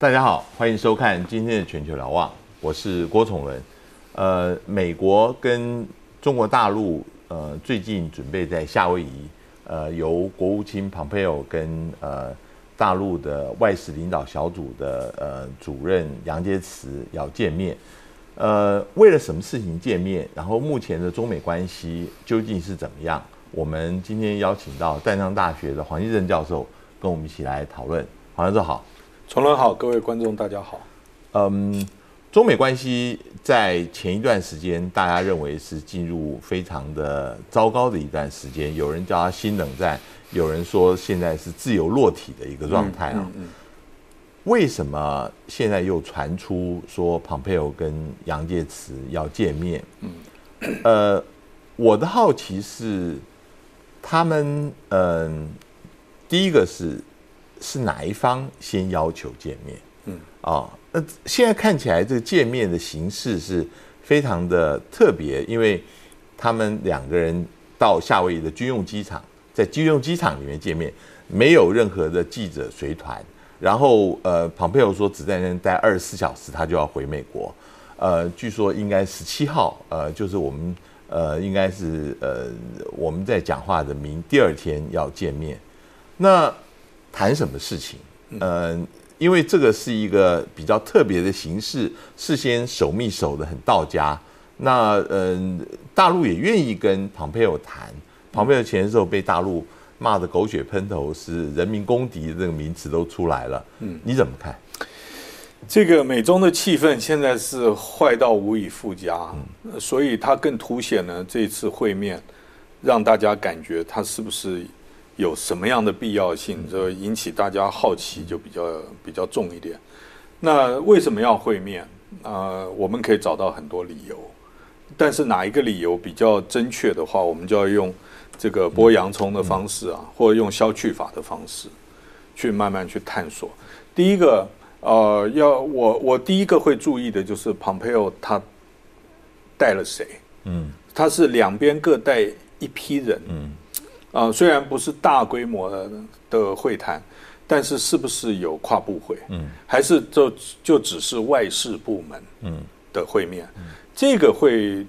大家好，欢迎收看今天的全球瞭望，我是郭崇伦。呃，美国跟中国大陆呃最近准备在夏威夷，呃由国务卿蓬佩奥跟呃大陆的外事领导小组的呃主任杨洁篪要见面。呃，为了什么事情见面？然后目前的中美关系究竟是怎么样？我们今天邀请到淡江大学的黄继正教授跟我们一起来讨论。黄教授好。崇伦好，各位观众大家好。嗯，中美关系在前一段时间，大家认为是进入非常的糟糕的一段时间，有人叫它新冷战，有人说现在是自由落体的一个状态啊。为什么现在又传出说蓬佩奥跟杨洁篪要见面？嗯，呃，我的好奇是，他们嗯，第一个是。是哪一方先要求见面？嗯，哦，那现在看起来这个见面的形式是非常的特别，因为他们两个人到夏威夷的军用机场，在军用机场里面见面，没有任何的记者随团。然后，呃，庞佩奥说只在那待二十四小时，他就要回美国。呃，据说应该十七号，呃，就是我们呃，应该是呃，我们在讲话的明第二天要见面。那谈什么事情？嗯，因为这个是一个比较特别的形式，事先守密守的很到家。那嗯，大陆也愿意跟庞佩奥谈。庞佩奥前时候被大陆骂的狗血喷头，是人民公敌这个名词都出来了。嗯，你怎么看？这个美中的气氛现在是坏到无以复加，所以它更凸显了这次会面，让大家感觉它是不是？有什么样的必要性，就引起大家好奇，就比较比较重一点。那为什么要会面？啊，我们可以找到很多理由，但是哪一个理由比较正确的话，我们就要用这个剥洋葱的方式啊，或者用消去法的方式，去慢慢去探索。第一个，呃，要我我第一个会注意的就是 Pompeo 他带了谁？嗯，他是两边各带一批人。嗯。啊，虽然不是大规模的的会谈，但是是不是有跨部会？嗯，还是就就只是外事部门嗯的会面？嗯，这个会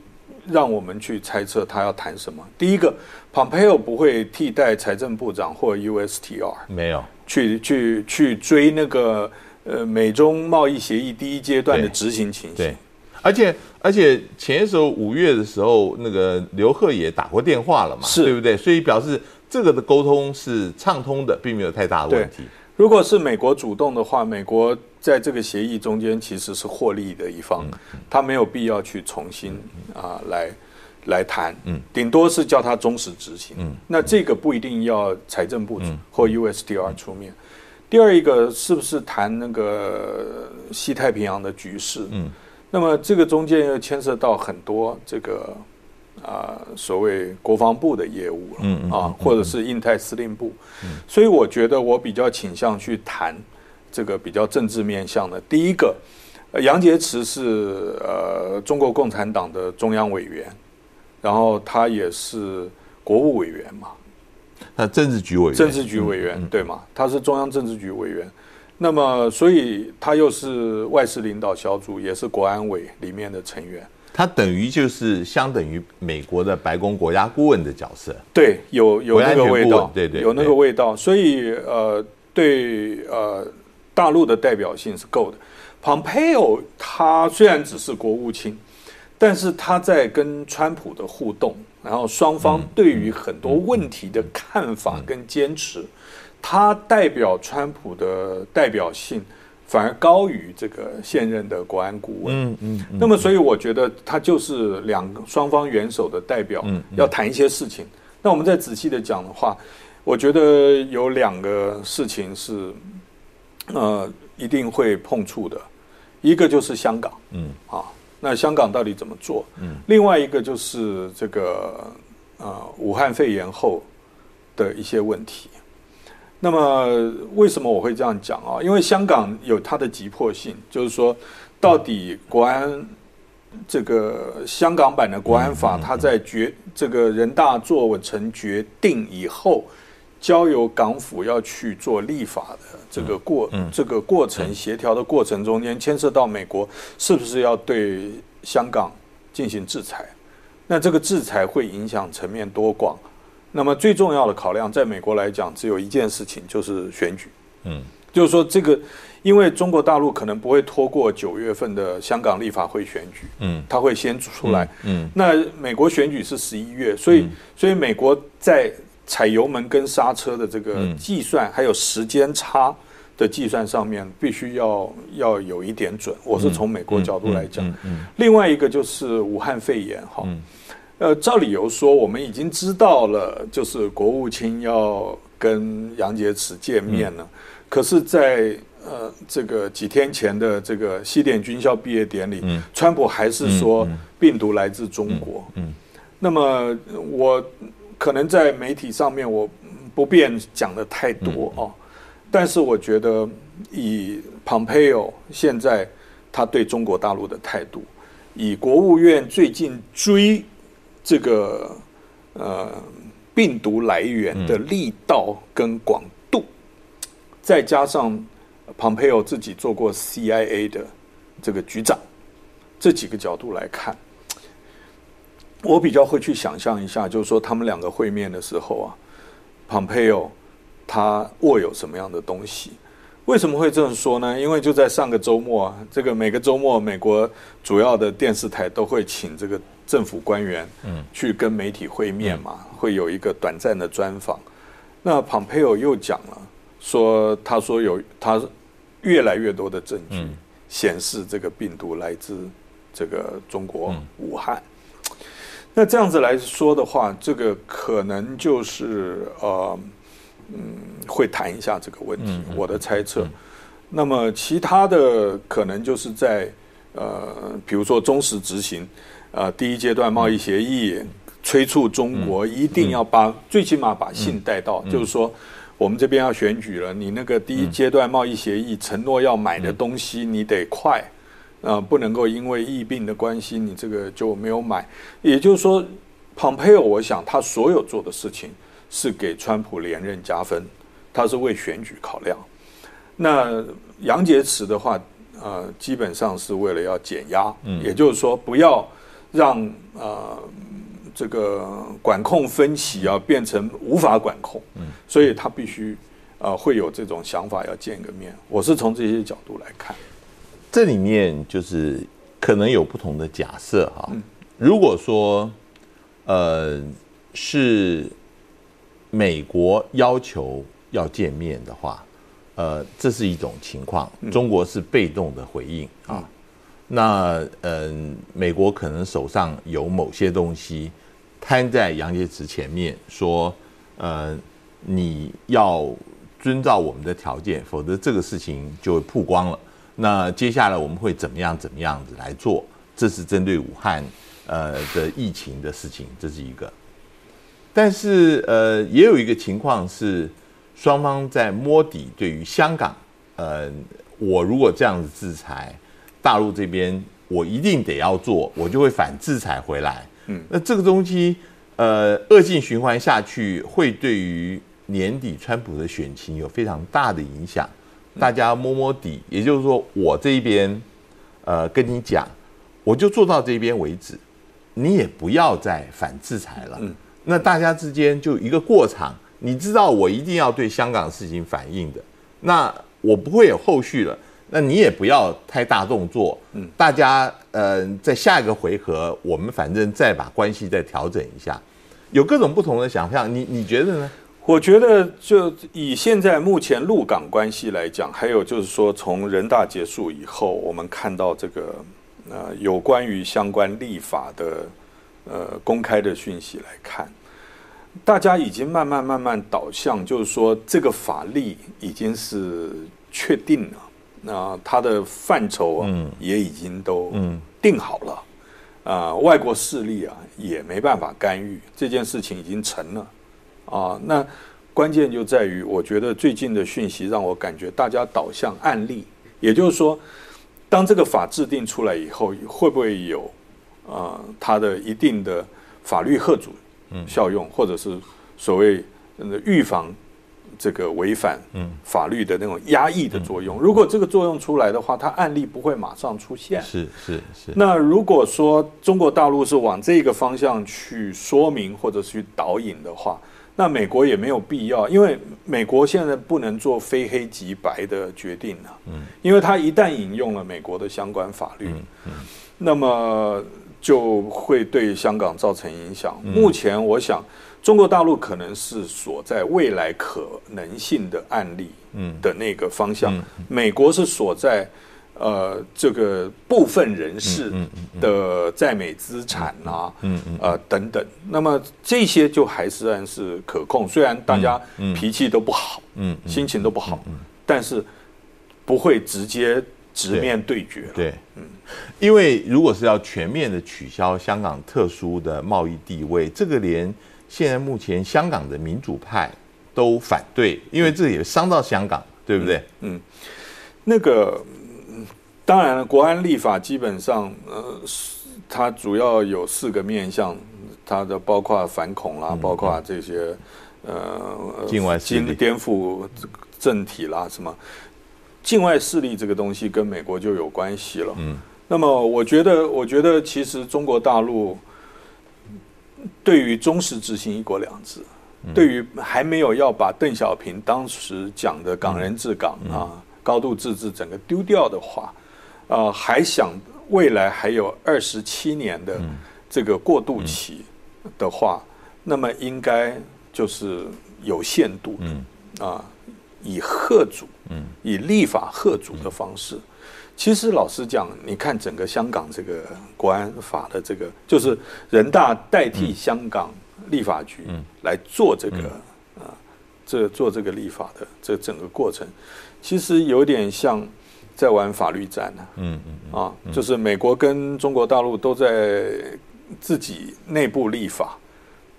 让我们去猜测他要谈什么。第一个，Pompeo 不会替代财政部长或 USTR，没有去去去追那个呃美中贸易协议第一阶段的执行情形。而且而且前一首五月的时候，那个刘贺也打过电话了嘛，是对不对？所以表示这个的沟通是畅通的，并没有太大的问题。如果是美国主动的话，美国在这个协议中间其实是获利的一方，他没有必要去重新啊来来谈，嗯，顶多是叫他忠实执行。嗯，那这个不一定要财政部或 USDR 出面。第二一个是不是谈那个西太平洋的局势？嗯。那么这个中间又牵涉到很多这个啊所谓国防部的业务了啊，或者是印太司令部，所以我觉得我比较倾向去谈这个比较政治面向的。第一个，杨洁篪是呃中国共产党的中央委员，然后他也是国务委员嘛，那政治局委员，政治局委员对吗？他是中央政治局委员。那么，所以他又是外事领导小组，也是国安委里面的成员。他等于就是相等于美国的白宫国家顾问的角色。对，有有那个味道，对对，有那个味道。所以，呃，对呃，大陆的代表性是够的。Pompeo 他虽然只是国务卿，但是他在跟川普的互动，然后双方对于很多问题的看法跟坚持。他代表川普的代表性反而高于这个现任的国安顾问。嗯嗯。那么，所以我觉得他就是两个双方元首的代表，要谈一些事情。那我们再仔细的讲的话，我觉得有两个事情是呃一定会碰触的，一个就是香港。嗯。啊，那香港到底怎么做？嗯。另外一个就是这个呃武汉肺炎后的一些问题。那么为什么我会这样讲啊？因为香港有它的急迫性，就是说，到底国安这个香港版的国安法，它在决这个人大做成决定以后，交由港府要去做立法的这个过这个过程协调的过程中间，牵涉到美国是不是要对香港进行制裁？那这个制裁会影响层面多广？那么最重要的考量，在美国来讲，只有一件事情，就是选举。嗯，就是说这个，因为中国大陆可能不会拖过九月份的香港立法会选举。嗯，他会先出来。嗯，那美国选举是十一月，所以所以美国在踩油门跟刹车的这个计算，还有时间差的计算上面，必须要要有一点准。我是从美国角度来讲。嗯，另外一个就是武汉肺炎哈。呃，照理由说，我们已经知道了，就是国务卿要跟杨洁篪见面了。可是，在呃这个几天前的这个西点军校毕业典礼，川普还是说病毒来自中国。嗯，那么我可能在媒体上面我不便讲的太多哦，但是我觉得以 Pompeo 现在他对中国大陆的态度，以国务院最近追。这个呃病毒来源的力道跟广度，再加上蓬佩奥自己做过 CIA 的这个局长，这几个角度来看，我比较会去想象一下，就是说他们两个会面的时候啊，蓬佩奥他握有什么样的东西？为什么会这么说呢？因为就在上个周末，这个每个周末美国主要的电视台都会请这个。政府官员嗯去跟媒体会面嘛，会有一个短暂的专访。那蓬佩奥又讲了，说他说有他越来越多的证据显示这个病毒来自这个中国武汉。那这样子来说的话，这个可能就是呃嗯会谈一下这个问题。我的猜测。那么其他的可能就是在呃比如说忠实执行。呃，第一阶段贸易协议催促中国一定要把最起码把信带到，就是说我们这边要选举了，你那个第一阶段贸易协议承诺要买的东西你得快，呃，不能够因为疫病的关系你这个就没有买。也就是说，蓬佩奥，我想他所有做的事情是给川普连任加分，他是为选举考量。那杨洁篪的话，呃，基本上是为了要减压，也就是说不要。让呃这个管控分歧啊变成无法管控，嗯，所以他必须啊会有这种想法要见个面。我是从这些角度来看，这里面就是可能有不同的假设哈。如果说呃是美国要求要见面的话，呃这是一种情况，中国是被动的回应啊。那嗯，美国可能手上有某些东西摊在杨洁篪前面，说，呃，你要遵照我们的条件，否则这个事情就会曝光了。那接下来我们会怎么样怎么样子来做？这是针对武汉呃的疫情的事情，这是一个。但是呃，也有一个情况是，双方在摸底，对于香港，呃，我如果这样子制裁。大陆这边我一定得要做，我就会反制裁回来。嗯，那这个东西，呃，恶性循环下去，会对于年底川普的选情有非常大的影响。大家摸摸底，也就是说，我这一边，呃，跟你讲，我就做到这边为止，你也不要再反制裁了。嗯，那大家之间就一个过场，你知道我一定要对香港事情反应的，那我不会有后续了。那你也不要太大动作，嗯，大家呃，在下一个回合，我们反正再把关系再调整一下，有各种不同的想象，你你觉得呢？我觉得就以现在目前陆港关系来讲，还有就是说从人大结束以后，我们看到这个呃有关于相关立法的呃公开的讯息来看，大家已经慢慢慢慢导向，就是说这个法律已经是确定了。那它的范畴啊，也已经都定好了，啊，外国势力啊也没办法干预这件事情已经成了，啊，那关键就在于，我觉得最近的讯息让我感觉大家导向案例，也就是说，当这个法制定出来以后，会不会有啊它的一定的法律贺主效用，或者是所谓预防这个违反法律的那种压抑的作用。如果这个作用出来的话，它案例不会马上出现。是是是。那如果说中国大陆是往这个方向去说明或者去导引的话，那美国也没有必要，因为美国现在不能做非黑即白的决定了。嗯，因为它一旦引用了美国的相关法律，嗯，那么就会对香港造成影响。目前我想。中国大陆可能是锁在未来可能性的案例嗯。的那个方向，美国是锁在呃这个部分人士的在美资产啊，呃等等。那么这些就还是算是可控，虽然大家脾气都不好，嗯心情都不好，但是不会直接直面对决。对，嗯，因为如果是要全面的取消香港特殊的贸易地位，这个连。现在目前香港的民主派都反对，因为这也伤到香港，对不对？嗯，那个当然了，国安立法基本上，呃，它主要有四个面向，它的包括反恐啦，包括这些呃境外势力颠覆政体啦，什么境外势力这个东西跟美国就有关系了。嗯，那么我觉得，我觉得其实中国大陆。对于忠实执行“一国两制”，对于还没有要把邓小平当时讲的“港人治港”啊、高度自治整个丢掉的话，呃，还想未来还有二十七年的这个过渡期的话，那么应该就是有限度的啊，以贺主、以立法贺主的方式。其实老实讲，你看整个香港这个国安法的这个，就是人大代替香港立法局来做这个啊，这做这个立法的这整个过程，其实有点像在玩法律战呢。嗯嗯啊，就是美国跟中国大陆都在自己内部立法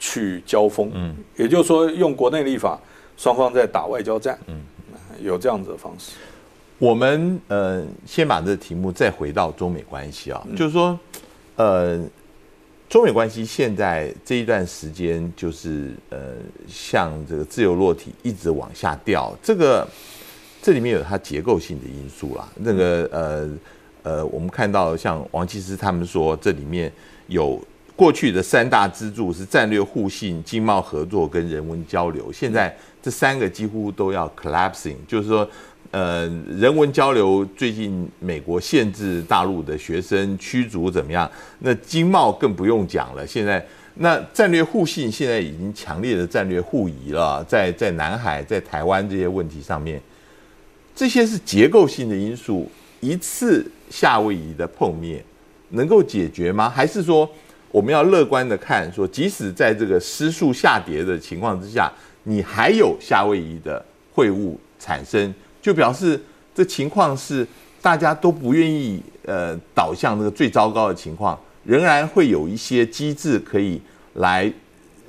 去交锋。嗯，也就是说用国内立法，双方在打外交战。嗯，有这样子的方式。我们呃，先把这个题目再回到中美关系啊，就是说，呃，中美关系现在这一段时间，就是呃，像这个自由落体一直往下掉，这个这里面有它结构性的因素啦。那个呃呃，我们看到像王其师他们说，这里面有过去的三大支柱是战略互信、经贸合作跟人文交流，现在这三个几乎都要 collapsing，就是说。呃，人文交流最近美国限制大陆的学生驱逐怎么样？那经贸更不用讲了。现在那战略互信现在已经强烈的战略互疑了，在在南海、在台湾这些问题上面，这些是结构性的因素。一次夏威夷的碰面能够解决吗？还是说我们要乐观的看，说即使在这个失速下跌的情况之下，你还有夏威夷的会晤产生？就表示这情况是大家都不愿意呃导向这个最糟糕的情况，仍然会有一些机制可以来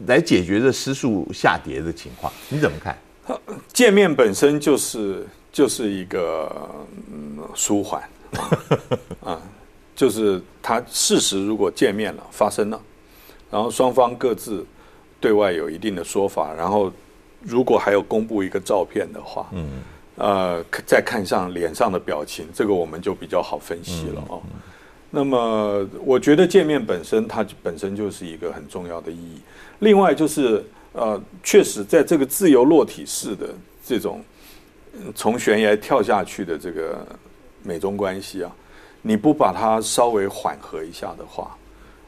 来解决这失速下跌的情况。你怎么看？见面本身就是就是一个舒缓 啊，就是他事实如果见面了发生了，然后双方各自对外有一定的说法，然后如果还有公布一个照片的话，嗯。呃，再看上脸上的表情，这个我们就比较好分析了哦。那么，我觉得见面本身它本身就是一个很重要的意义。另外就是，呃，确实在这个自由落体式的这种从悬崖跳下去的这个美中关系啊，你不把它稍微缓和一下的话，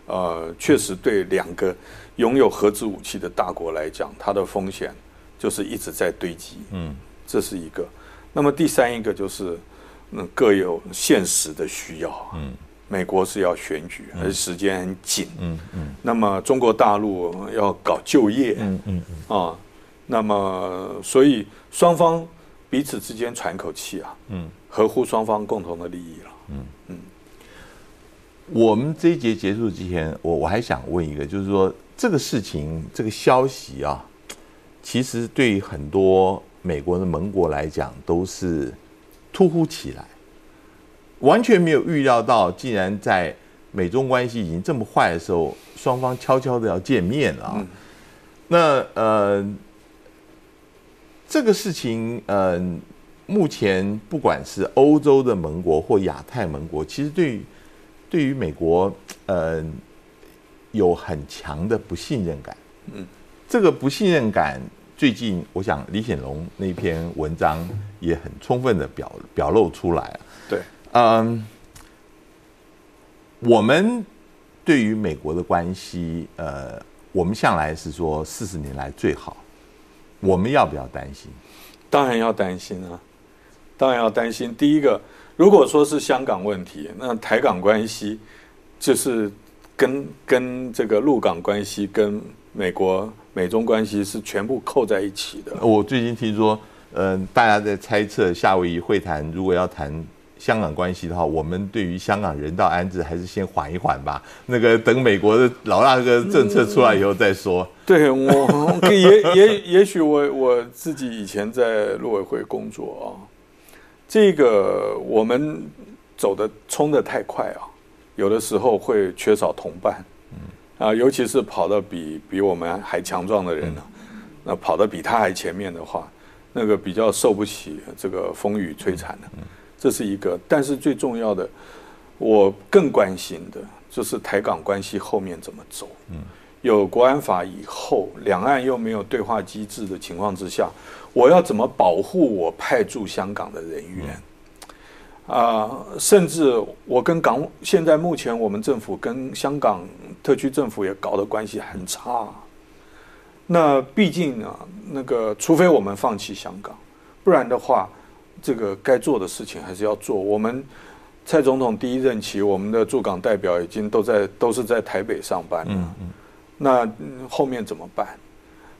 呃，确实对两个拥有核子武器的大国来讲，它的风险就是一直在堆积。嗯。这是一个，那么第三一个就是，嗯，各有现实的需要。嗯，美国是要选举，而且时间很紧。嗯嗯。那么中国大陆要搞就业。嗯嗯嗯。啊，那么所以双方彼此之间喘口气啊。嗯。合乎双方共同的利益了。嗯嗯。我们这一节结束之前，我我还想问一个，就是说这个事情这个消息啊，其实对于很多。美国的盟国来讲，都是突忽起来，完全没有预料到，竟然在美中关系已经这么坏的时候，双方悄悄的要见面了啊。那呃，这个事情，嗯，目前不管是欧洲的盟国或亚太盟国，其实对于对于美国，嗯，有很强的不信任感。嗯，这个不信任感，最近我想李显龙那篇文章也很充分的表表露出来对，嗯，我们对于美国的关系，呃，我们向来是说四十年来最好。我们要不要担心？当然要担心啊！当然要担心。第一个，如果说是香港问题，那台港关系就是跟跟这个陆港关系、跟美国美中关系是全部扣在一起的。我最近听说，嗯，大家在猜测夏威夷会谈如果要谈。香港关系的话，我们对于香港人道安置还是先缓一缓吧。那个等美国的老大哥政策出来以后再说。对我也也也许我我自己以前在陆委会工作啊，这个我们走的冲的太快啊，有的时候会缺少同伴。啊，尤其是跑得比比我们还强壮的人呢，那跑得比他还前面的话，那个比较受不起这个风雨摧残的。这是一个，但是最重要的，我更关心的就是台港关系后面怎么走。嗯，有国安法以后，两岸又没有对话机制的情况之下，我要怎么保护我派驻香港的人员？啊，甚至我跟港现在目前我们政府跟香港特区政府也搞的关系很差。那毕竟啊，那个除非我们放弃香港，不然的话。这个该做的事情还是要做。我们蔡总统第一任期，我们的驻港代表已经都在都是在台北上班了。那后面怎么办？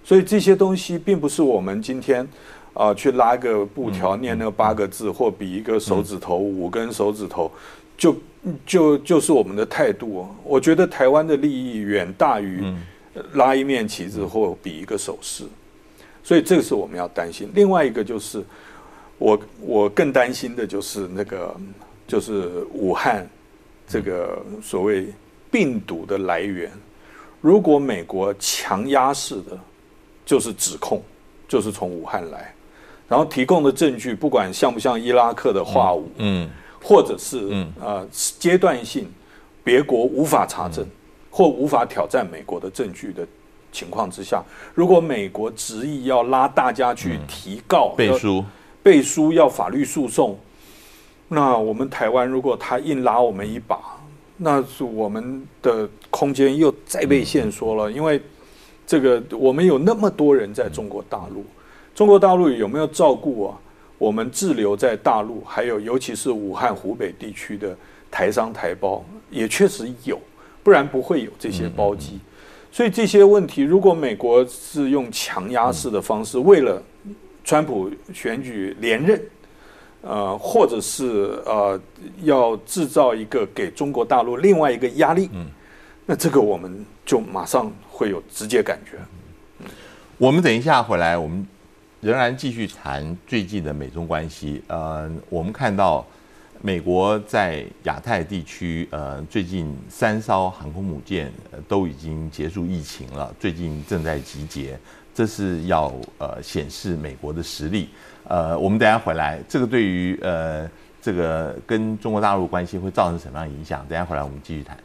所以这些东西并不是我们今天啊去拉个布条念那八个字，或比一个手指头五根手指头，就就就是我们的态度。我觉得台湾的利益远大于拉一面旗子或比一个手势，所以这个是我们要担心。另外一个就是。我我更担心的就是那个，就是武汉这个所谓病毒的来源。如果美国强压式的，就是指控，就是从武汉来，然后提供的证据，不管像不像伊拉克的化武，嗯，或者是嗯啊阶段性别国无法查证或无法挑战美国的证据的情况之下，如果美国执意要拉大家去提告背书。背书要法律诉讼，那我们台湾如果他硬拉我们一把，那是我们的空间又再被限缩了。因为这个我们有那么多人在中国大陆，中国大陆有没有照顾啊？我们滞留在大陆，还有尤其是武汉、湖北地区的台商台胞，也确实有，不然不会有这些包机。所以这些问题，如果美国是用强压式的方式，为了川普选举连任，呃，或者是呃，要制造一个给中国大陆另外一个压力，嗯，那这个我们就马上会有直接感觉。我们等一下回来，我们仍然继续谈最近的美中关系。呃，我们看到美国在亚太地区，呃，最近三艘航空母舰都已经结束疫情了，最近正在集结。这是要呃显示美国的实力，呃，我们等下回来，这个对于呃这个跟中国大陆关系会造成什么样影响？等下回来我们继续谈。